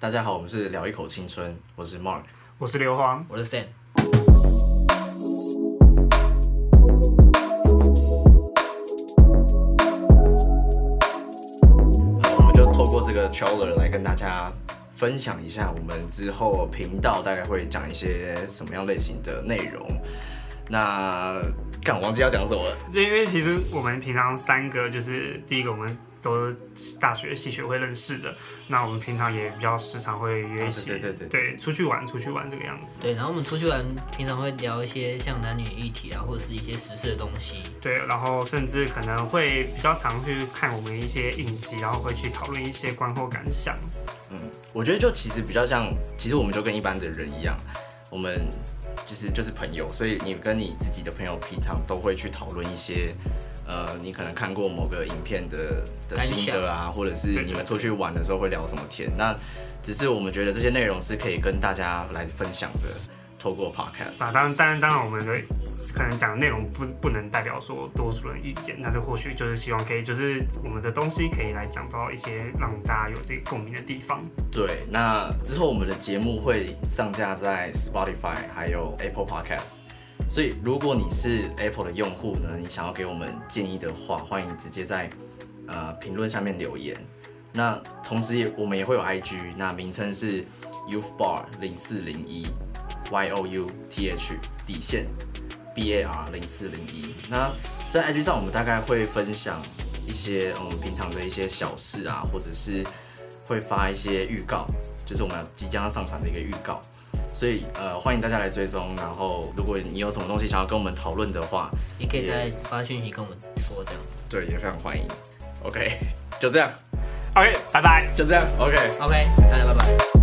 大家好，我们是聊一口青春，我是 Mark。我是刘皇，我是 Sam。呃我们就透过这个 trailer 来跟大家分享一下，我们之后频道大概会讲一些什么样类型的内容。那干，我忘记要讲什么了。因为其实我们平常三个就是第一个，我们都大学系学会认识的，那我们平常也比较时常会约一起，哦对对对对，出去玩，出去玩这个样子。对，然后我们出去玩，平常会聊一些像男女议题啊，或者是一些时事的东西。对，然后甚至可能会比较常去看我们一些影集，然后会去讨论一些观后感想。嗯，我觉得就其实比较像，其实我们就跟一般的人一样，我们就是就是朋友，所以你跟你自己的朋友平常都会去讨论一些，呃，你可能看过某个影片的的感心得啊，或者是你们出去玩的时候会聊什么天。那只是我们觉得这些内容是可以跟大家来分享的，透过 podcast。啊，当然，当然，当然，我们的可能讲的内容不不能代表说多数人意见，但是或许就是希望可以，就是我们的东西可以来讲到一些让大家有这个共鸣的地方。对，那之后我们的节目会上架在 Spotify 还有 Apple Podcast，所以如果你是 Apple 的用户呢，你想要给我们建议的话，欢迎直接在呃评论下面留言。那同时也我们也会有 IG，那名称是 Youth Bar 零四零一 Y O U T H 底线 B A R 零四零一。那在 IG 上，我们大概会分享一些我们平常的一些小事啊，或者是会发一些预告，就是我们即将要上传的一个预告。所以呃，欢迎大家来追踪。然后，如果你有什么东西想要跟我们讨论的话，也可以在发讯息跟我们说这样子。对，也非常欢迎。OK，就这样，OK，拜拜。就这样。OK。OK，大家拜拜。